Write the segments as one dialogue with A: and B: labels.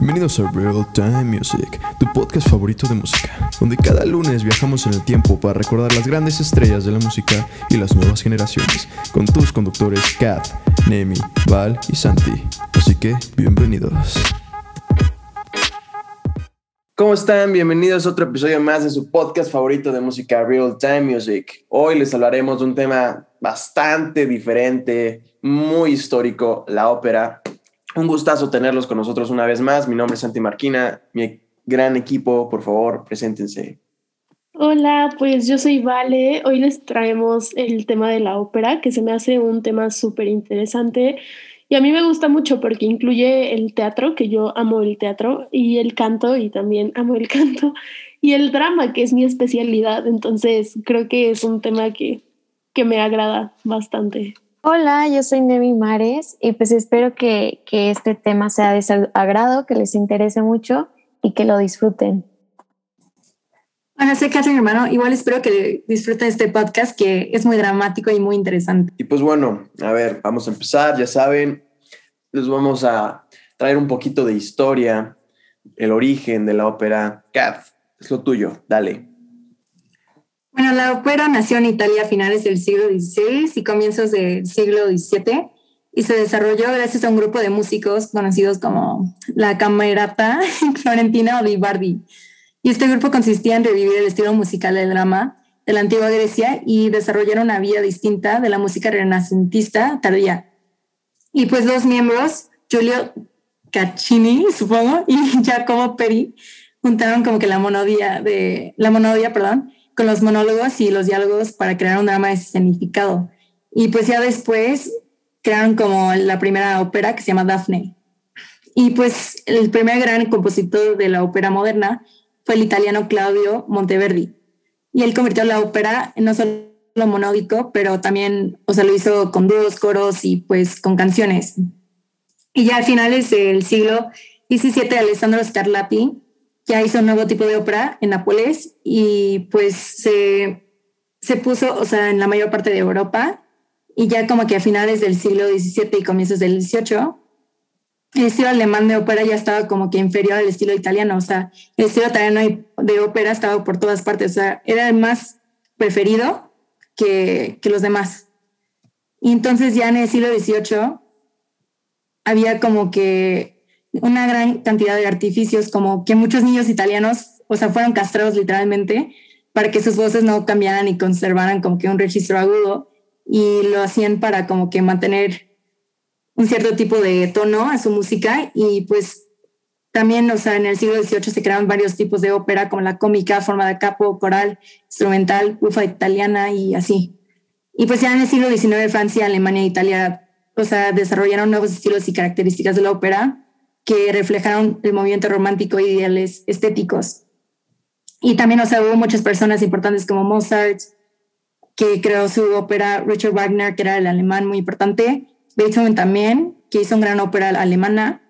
A: Bienvenidos a Real Time Music, tu podcast favorito de música, donde cada lunes viajamos en el tiempo para recordar las grandes estrellas de la música y las nuevas generaciones, con tus conductores Kat, Nemi, Val y Santi. Así que, bienvenidos.
B: ¿Cómo están? Bienvenidos a otro episodio más de su podcast favorito de música Real Time Music. Hoy les hablaremos de un tema bastante diferente, muy histórico, la ópera. Un gustazo tenerlos con nosotros una vez más. Mi nombre es Santi Marquina, mi gran equipo, por favor, preséntense.
C: Hola, pues yo soy Vale. Hoy les traemos el tema de la ópera, que se me hace un tema súper interesante. Y a mí me gusta mucho porque incluye el teatro, que yo amo el teatro, y el canto, y también amo el canto, y el drama, que es mi especialidad. Entonces creo que es un tema que, que me agrada bastante.
D: Hola, yo soy Nemi Mares y pues espero que, que este tema sea de su agrado, que les interese mucho y que lo disfruten.
E: Bueno, soy Catherine Hermano. Igual espero que disfruten este podcast que es muy dramático y muy interesante.
B: Y pues bueno, a ver, vamos a empezar. Ya saben, les vamos a traer un poquito de historia, el origen de la ópera. Kat, es lo tuyo, dale.
E: Bueno, la ópera nació en Italia a finales del siglo XVI y comienzos del siglo XVII y se desarrolló gracias a un grupo de músicos conocidos como la Camerata Florentina o Vivaldi. Y este grupo consistía en revivir el estilo musical del drama de la antigua Grecia y desarrollar una vía distinta de la música renacentista tardía. Y pues dos miembros, Giulio Caccini, supongo, y Giacomo Peri, juntaron como que la monodia de la monodia, perdón, con los monólogos y los diálogos para crear un drama de significado. Y pues ya después crearon como la primera ópera que se llama Daphne. Y pues el primer gran compositor de la ópera moderna fue el italiano Claudio Monteverdi. Y él convirtió la ópera en no solo monódico, pero también, o sea, lo hizo con dúos, coros y pues con canciones. Y ya a finales del siglo XVII, Alessandro Scarlatti ya hizo un nuevo tipo de ópera en Nápoles y pues se, se puso, o sea, en la mayor parte de Europa y ya como que a finales del siglo XVII y comienzos del XVIII, el estilo alemán de ópera ya estaba como que inferior al estilo italiano, o sea, el estilo italiano de ópera estaba por todas partes, o sea, era el más preferido que, que los demás. Y entonces ya en el siglo XVIII había como que una gran cantidad de artificios, como que muchos niños italianos, o sea, fueron castrados literalmente para que sus voces no cambiaran y conservaran como que un registro agudo y lo hacían para como que mantener un cierto tipo de tono a su música y pues también, o sea, en el siglo XVIII se crearon varios tipos de ópera como la cómica, forma de capo, coral, instrumental, bufa italiana y así. Y pues ya en el siglo XIX Francia, Alemania e Italia, o sea, desarrollaron nuevos estilos y características de la ópera que reflejaron el movimiento romántico e ideales estéticos. Y también, o sea, hubo muchas personas importantes como Mozart, que creó su ópera, Richard Wagner, que era el alemán muy importante, Beethoven también, que hizo una gran ópera alemana,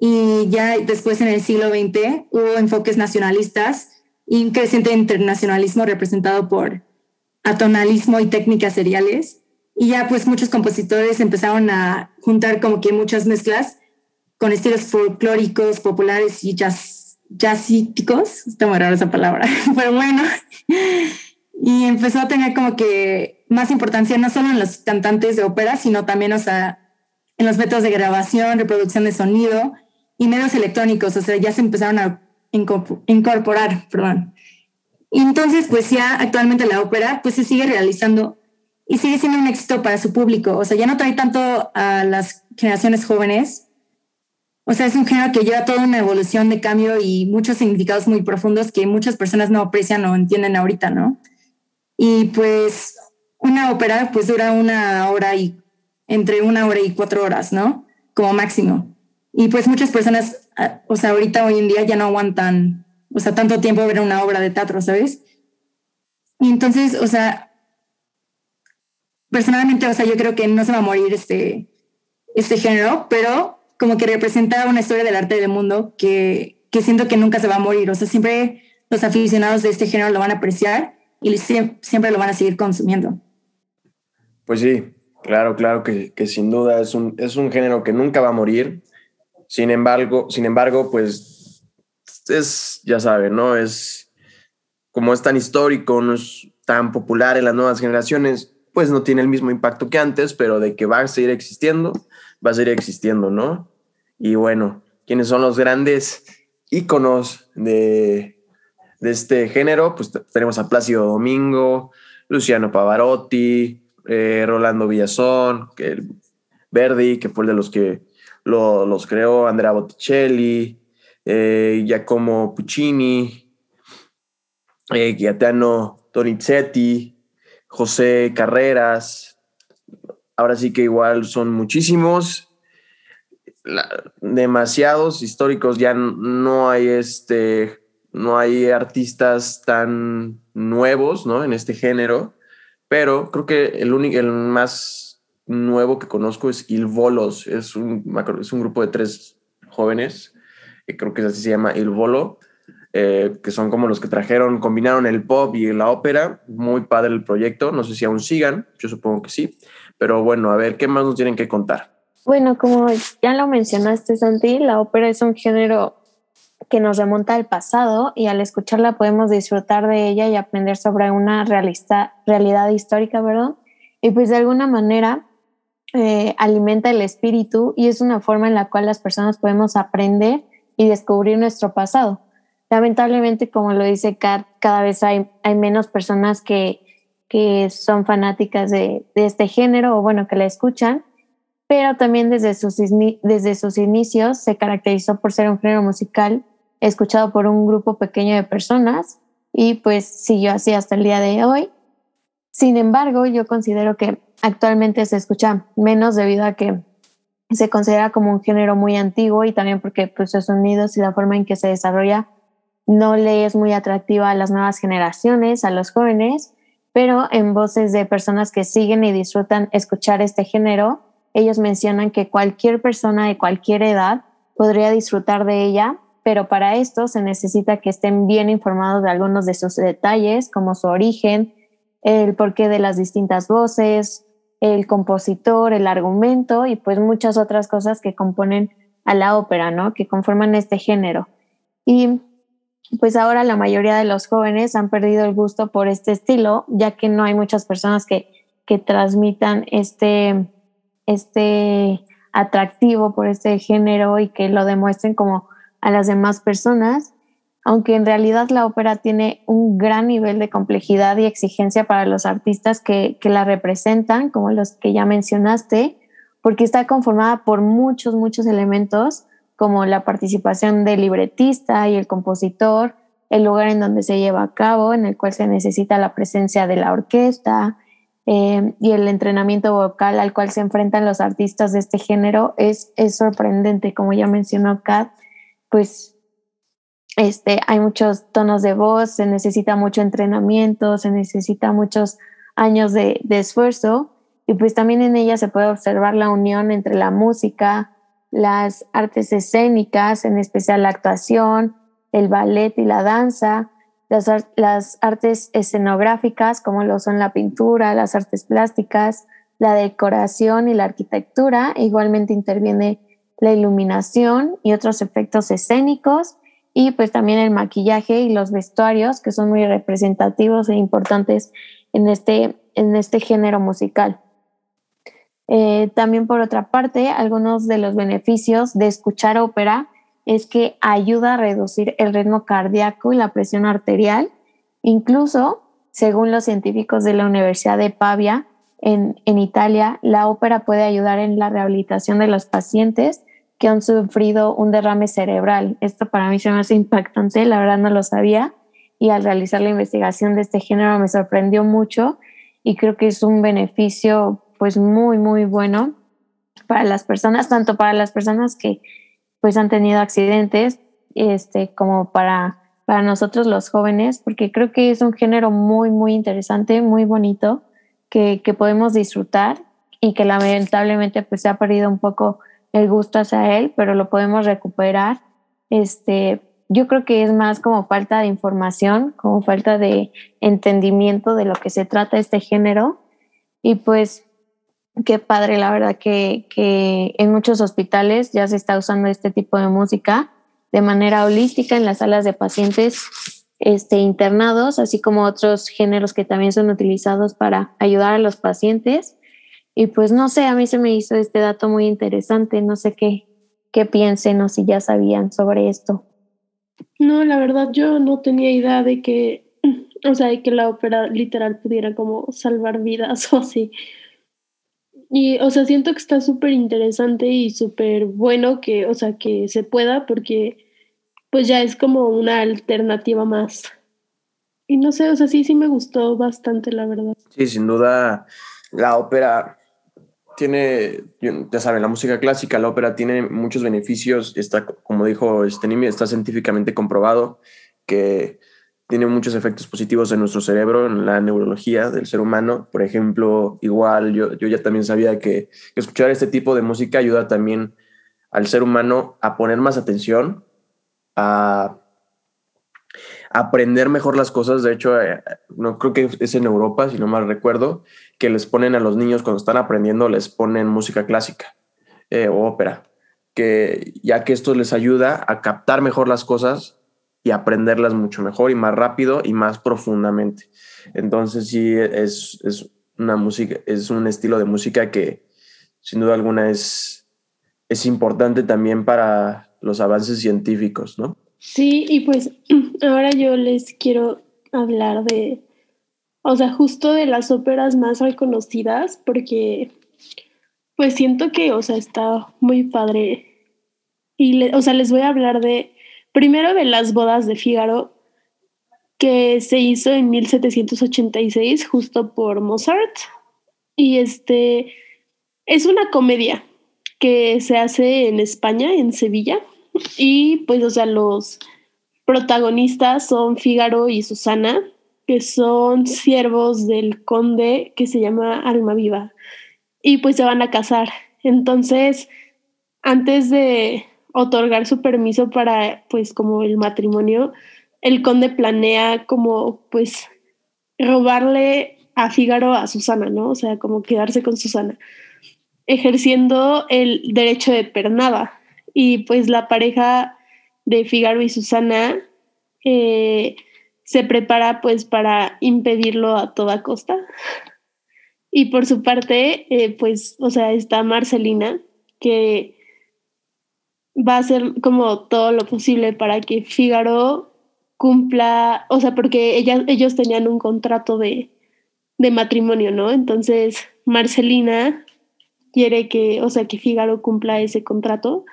E: y ya después en el siglo XX hubo enfoques nacionalistas y un creciente internacionalismo representado por atonalismo y técnicas seriales. Y ya pues muchos compositores empezaron a juntar como que muchas mezclas con estilos folclóricos, populares y jazz, jazzíticos. Está muy raro esa palabra, pero bueno. Y empezó a tener como que más importancia no solo en los cantantes de ópera, sino también, o sea, en los métodos de grabación, reproducción de sonido y medios electrónicos. O sea, ya se empezaron a incorporar, perdón. Entonces, pues ya actualmente la ópera, pues se sigue realizando y sigue siendo un éxito para su público. O sea, ya no trae tanto a las generaciones jóvenes, o sea, es un género que lleva toda una evolución de cambio y muchos significados muy profundos que muchas personas no aprecian o entienden ahorita, ¿no? Y pues una ópera pues dura una hora y entre una hora y cuatro horas, ¿no? Como máximo. Y pues muchas personas, ah, o sea, ahorita hoy en día ya no aguantan, o sea, tanto tiempo ver una obra de teatro, ¿sabes? Y entonces, o sea, personalmente, o sea, yo creo que no se va a morir este, este género, pero como que representa una historia del arte del mundo que, que siento que nunca se va a morir. O sea, siempre los aficionados de este género lo van a apreciar y siempre lo van a seguir consumiendo.
B: Pues sí, claro, claro que, que, sin duda es un, es un género que nunca va a morir. Sin embargo, sin embargo, pues es, ya saben, ¿no? Es como es tan histórico, no es tan popular en las nuevas generaciones, pues no tiene el mismo impacto que antes, pero de que va a seguir existiendo, va a seguir existiendo, ¿no? Y bueno, ¿quiénes son los grandes íconos de, de este género? Pues tenemos a Plácido Domingo, Luciano Pavarotti, eh, Rolando Villazón, que Verdi, que fue el de los que los creó, Andrea Botticelli, eh, Giacomo Puccini, eh, Donizetti, José Carreras. Ahora sí que igual son muchísimos, demasiados históricos. Ya no hay este, no hay artistas tan nuevos, ¿no? En este género, pero creo que el único, el más nuevo que conozco es Il Volos. Es un, es un grupo de tres jóvenes, que creo que así se llama Il Volo, eh, que son como los que trajeron, combinaron el pop y la ópera. Muy padre el proyecto. No sé si aún sigan, yo supongo que sí. Pero bueno, a ver, ¿qué más nos tienen que contar?
D: Bueno, como ya lo mencionaste, Santi, la ópera es un género que nos remonta al pasado y al escucharla podemos disfrutar de ella y aprender sobre una realista, realidad histórica, ¿verdad? Y pues de alguna manera eh, alimenta el espíritu y es una forma en la cual las personas podemos aprender y descubrir nuestro pasado. Lamentablemente, como lo dice Kat, cada vez hay, hay menos personas que, que son fanáticas de, de, este género o bueno, que la escuchan, pero también desde sus, desde sus inicios se caracterizó por ser un género musical escuchado por un grupo pequeño de personas y pues siguió así hasta el día de hoy. Sin embargo, yo considero que actualmente se escucha menos debido a que se considera como un género muy antiguo y también porque pues, sus sonidos y la forma en que se desarrolla no le es muy atractiva a las nuevas generaciones, a los jóvenes, pero en voces de personas que siguen y disfrutan escuchar este género, ellos mencionan que cualquier persona de cualquier edad podría disfrutar de ella, pero para esto se necesita que estén bien informados de algunos de sus detalles, como su origen, el porqué de las distintas voces, el compositor, el argumento y pues muchas otras cosas que componen a la ópera, ¿no? Que conforman este género. Y pues ahora la mayoría de los jóvenes han perdido el gusto por este estilo, ya que no hay muchas personas que, que transmitan este, este atractivo por este género y que lo demuestren como a las demás personas aunque en realidad la ópera tiene un gran nivel de complejidad y exigencia para los artistas que, la representan, como los que ya mencionaste, porque está conformada por muchos, muchos elementos, como la participación del libretista y el compositor, el lugar en donde se lleva a cabo, en el cual se necesita la presencia de la orquesta eh, y el entrenamiento vocal al cual se enfrentan los artistas de este género es, es sorprendente, como ya mencionó Kat, pues este, hay muchos tonos de voz, se necesita mucho entrenamiento, se necesita muchos años de, de, esfuerzo y pues también en ella se puede observar la unión entre la música, las artes escénicas, en especial la actuación, el ballet y la danza, las, las artes escenográficas como lo son la pintura, las artes plásticas, la decoración y la arquitectura. Igualmente interviene la iluminación y otros efectos escénicos y pues también el maquillaje y los vestuarios que son muy representativos e importantes en este, en este género musical. Eh, también por otra parte, algunos de los beneficios de escuchar ópera es que ayuda a reducir el ritmo cardíaco y la presión arterial. Incluso, según los científicos de la Universidad de Pavia, en, en Italia, la ópera puede ayudar en la rehabilitación de los pacientes que han sufrido un derrame cerebral. Esto para mí se me hace impactante, la verdad no lo sabía y al realizar la investigación de este género me sorprendió mucho y creo que es un beneficio pues muy muy bueno para las personas, tanto para las personas que pues han tenido accidentes este como para para nosotros los jóvenes, porque creo que es un género muy, muy interesante, muy bonito, que, que podemos disfrutar y que lamentablemente pues se ha perdido un poco el gusto hacia él, pero lo podemos recuperar. Este, yo creo que es más como falta de información, como falta de entendimiento de lo que se trata este género. Y pues qué padre, la verdad que, en muchos hospitales ya se está usando este tipo de música de manera holística en las salas de pacientes este, internados, así como otros géneros que también son utilizados para ayudar a los pacientes. Y pues no sé, a mí se me hizo este dato muy interesante, no sé qué, qué piensen o si ya sabían sobre esto.
C: No, la verdad yo no tenía idea de que, o sea, de que la ópera literal pudiera como salvar vidas o así. Y, o sea, siento que está súper interesante y súper bueno que, o sea, que se pueda porque pues ya es como una alternativa más. Y no sé, o sea, sí, sí me gustó bastante, la verdad.
B: Sí, sin duda, la ópera tiene, ya saben, la música clásica, la ópera tiene muchos beneficios, está, como dijo este Nimi, está científicamente comprobado que tiene muchos efectos positivos en nuestro cerebro, en la neurología del ser humano. Por ejemplo, igual yo, yo ya también sabía que, escuchar este tipo de música ayuda también al ser humano a poner más atención, a aprender mejor las cosas. De hecho, eh, no creo que es en Europa, si no mal recuerdo, que les ponen a los niños cuando están aprendiendo, les ponen música clásica eh, o ópera, que ya que esto les ayuda a captar mejor las cosas y aprenderlas mucho mejor y más rápido y más profundamente. Entonces sí, es, es una música, es un estilo de música que sin duda alguna es, es importante también para los avances científicos, ¿no?
C: Sí, y pues ahora yo les quiero hablar de, o sea, justo de las óperas más reconocidas, porque pues siento que, o sea, está muy padre. Y, o sea, les voy a hablar de, primero de las bodas de Fígaro, que se hizo en 1786, justo por Mozart. Y este, es una comedia que se hace en España, en Sevilla. Y pues, o sea, los protagonistas son Fígaro y Susana, que son siervos del conde que se llama Alma Viva. Y pues se van a casar. Entonces, antes de otorgar su permiso para, pues, como el matrimonio, el conde planea como, pues, robarle a Fígaro a Susana, ¿no? O sea, como quedarse con Susana, ejerciendo el derecho de pernada y pues la pareja de Figaro y Susana eh, se prepara pues para impedirlo a toda costa. Y por su parte, eh, pues, o sea, está Marcelina, que va a hacer como todo lo posible para que Figaro cumpla, o sea, porque ella, ellos tenían un contrato de, de matrimonio, ¿no? Entonces, Marcelina quiere que, o sea, que Figaro cumpla ese contrato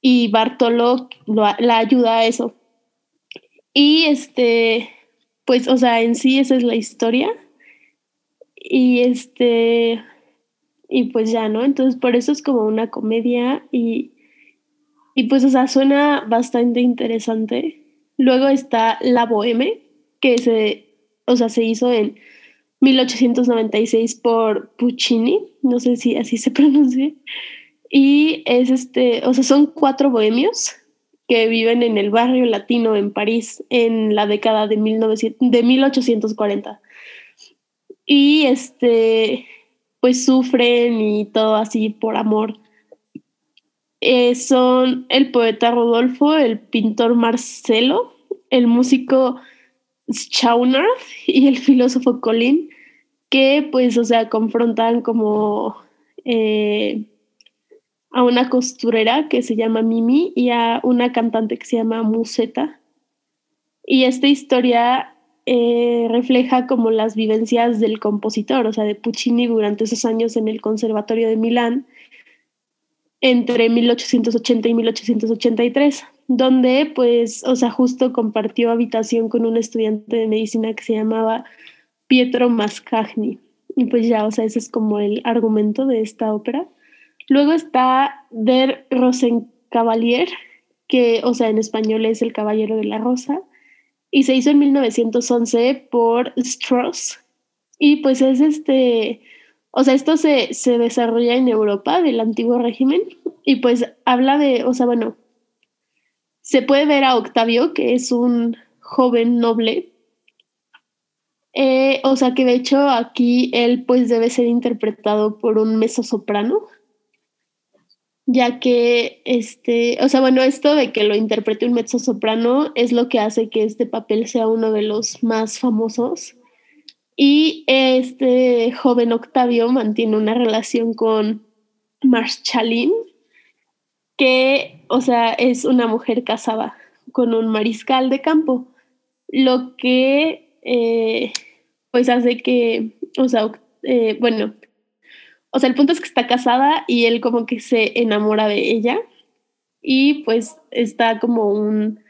C: y Bartolo la ayuda a eso. Y este, pues, o sea, en sí esa es la historia. Y este, y pues ya, ¿no? Entonces por eso es como una comedia y, y pues, o sea, suena bastante interesante. Luego está La Boheme, que se, o sea, se hizo en 1896 por Puccini, no sé si así se pronuncia. Y es este, o sea, son cuatro bohemios que viven en el barrio latino en París en la década de, 1900, de 1840. Y este, pues sufren y todo así por amor. Eh, son el poeta Rodolfo, el pintor Marcelo, el músico Schauner y el filósofo Colin, que pues, o sea, confrontan como eh, a una costurera que se llama Mimi y a una cantante que se llama Museta. Y esta historia eh, refleja como las vivencias del compositor, o sea, de Puccini durante esos años en el Conservatorio de Milán, entre 1880 y 1883, donde pues, o sea, justo compartió habitación con un estudiante de medicina que se llamaba Pietro Mascagni. Y pues ya, o sea, ese es como el argumento de esta ópera. Luego está Der Rosenkavalier, que, o sea, en español es El Caballero de la Rosa, y se hizo en 1911 por Strauss. Y pues es este, o sea, esto se, se desarrolla en Europa del antiguo régimen y pues habla de, o sea, bueno, se puede ver a Octavio, que es un joven noble, Eh, o sea que de hecho aquí él pues debe ser interpretado por un mezzosoprano, ya que este, o sea, bueno, esto de que lo interprete un mezzosoprano es lo que hace que este papel sea uno de los más famosos. Y este joven Octavio mantiene una relación con Marchalin, que, o sea, es una mujer casada con un mariscal de campo, lo que eh, pues hace que, o sea, eh, bueno, o sea, el punto es que está casada y él como que se enamora de ella. Y pues está como un,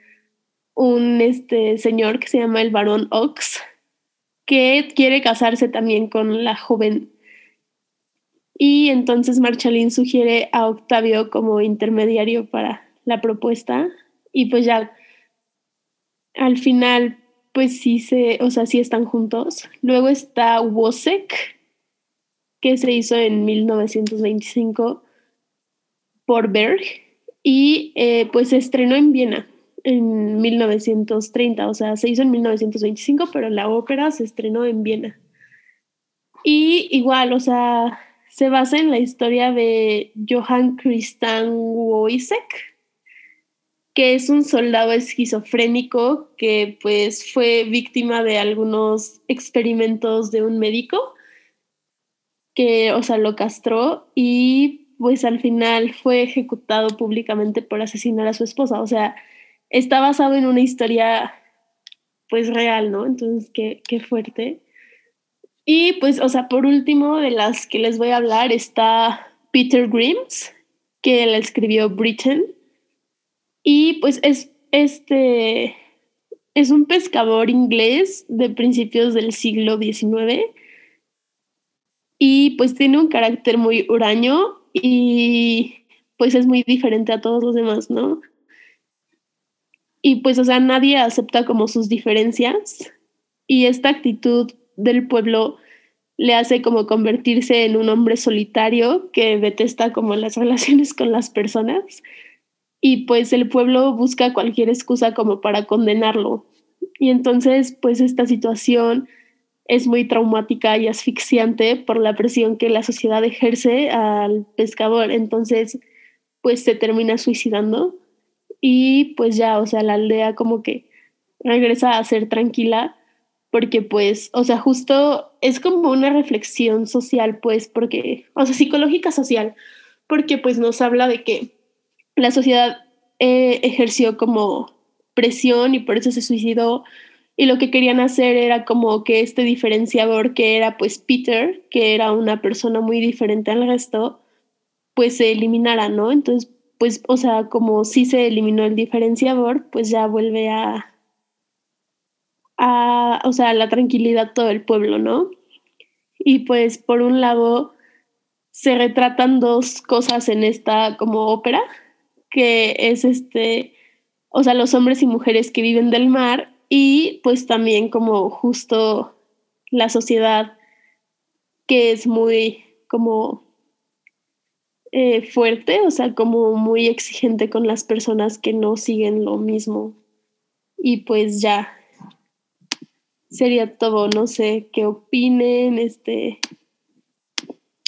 C: un este señor que se llama el varón Ox que quiere casarse también con la joven. Y entonces Marchalín sugiere a Octavio como intermediario para la propuesta. Y pues ya al final pues sí se, o sea, sí están juntos. Luego está Wozek, que se hizo en 1925 por Berg. Y eh, pues se estrenó en Viena en 1930, o sea, se hizo en 1925, pero la ópera se estrenó en Viena. Y igual, o sea, se basa en la historia de Johann Christian Wojciech, que es un soldado esquizofrénico que pues fue víctima de algunos experimentos de un médico que, o sea, lo castró y pues al final fue ejecutado públicamente por asesinar a su esposa. O sea, está basado en una historia pues real, ¿no? Entonces, qué, qué fuerte. Y pues, o sea, por último, de las que les voy a hablar está Peter Grimes, que él escribió Britain y pues es este es un pescador inglés de principios del siglo XIX y pues tiene un carácter muy huraño y pues es muy diferente a todos los demás, ¿no? Y pues, o sea, nadie acepta como sus diferencias y esta actitud del pueblo le hace como convertirse en un hombre solitario que detesta como las relaciones con las personas y pues el pueblo busca cualquier excusa como para condenarlo. Y entonces pues esta situación es muy traumática y asfixiante por la presión que la sociedad ejerce al pescador. Entonces pues se termina suicidando y pues ya, o sea, la aldea como que regresa a ser tranquila porque pues, o sea, justo es como una reflexión social, pues, porque, o sea, psicológica social, porque pues nos habla de que la sociedad eh, ejerció como presión y por eso se suicidó. Y lo que querían hacer era como que este diferenciador que era pues Peter, que era una persona muy diferente al resto, pues se eliminara, ¿no? Entonces, pues, o sea, como si se eliminó el diferenciador, pues ya vuelve a, a, o sea, la tranquilidad todo el pueblo, ¿no? Y pues por un lado se retratan dos cosas en esta como ópera, que es este, o sea, los hombres y mujeres que viven del mar y pues también como justo la sociedad que es muy como eh, fuerte, o sea, como muy exigente con las personas que no siguen lo mismo. Y pues ya, sería todo, no sé qué opinen, este,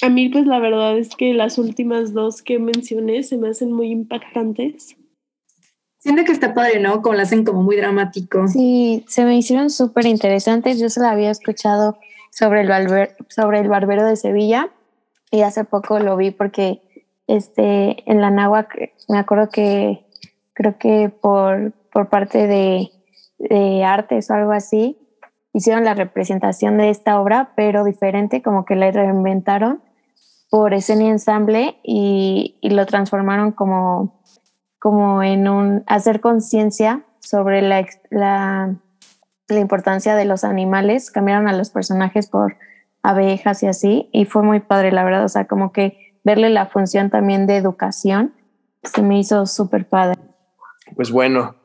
C: a mí, pues la verdad es que las últimas dos que mencioné se me hacen muy impactantes.
E: Siento que está padre, ¿no? Como lo hacen como muy dramático.
D: Sí, se me hicieron súper interesantes. Yo se la había escuchado sobre el, sobre el barbero de Sevilla y hace poco lo vi porque este, en la náhuatl me acuerdo que creo que por, por parte de, de artes o algo así hicieron la representación de esta obra, pero diferente, como que la reinventaron por escena ensamble y, y, lo transformaron como, como en un hacer conciencia sobre la, la, la, importancia de los animales, cambiaron a los personajes por abejas y así, y fue muy padre, la verdad, o sea, como que verle la función también de educación se me hizo súper padre.
B: Pues bueno,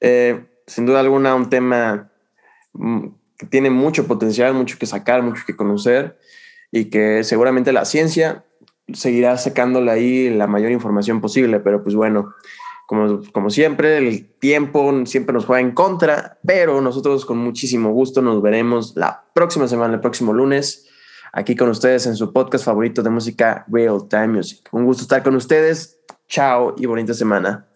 B: eh, sin duda alguna un tema mm, que tiene mucho potencial, mucho que sacar, mucho que conocer y que seguramente la ciencia seguirá sacándole ahí la mayor información posible, pero pues bueno, Como, como siempre, el tiempo siempre nos juega en contra, pero nosotros con muchísimo gusto nos veremos la próxima semana, el próximo lunes, aquí con ustedes en su podcast favorito de música Real Time Music. Un gusto estar con ustedes. Chao y bonita semana.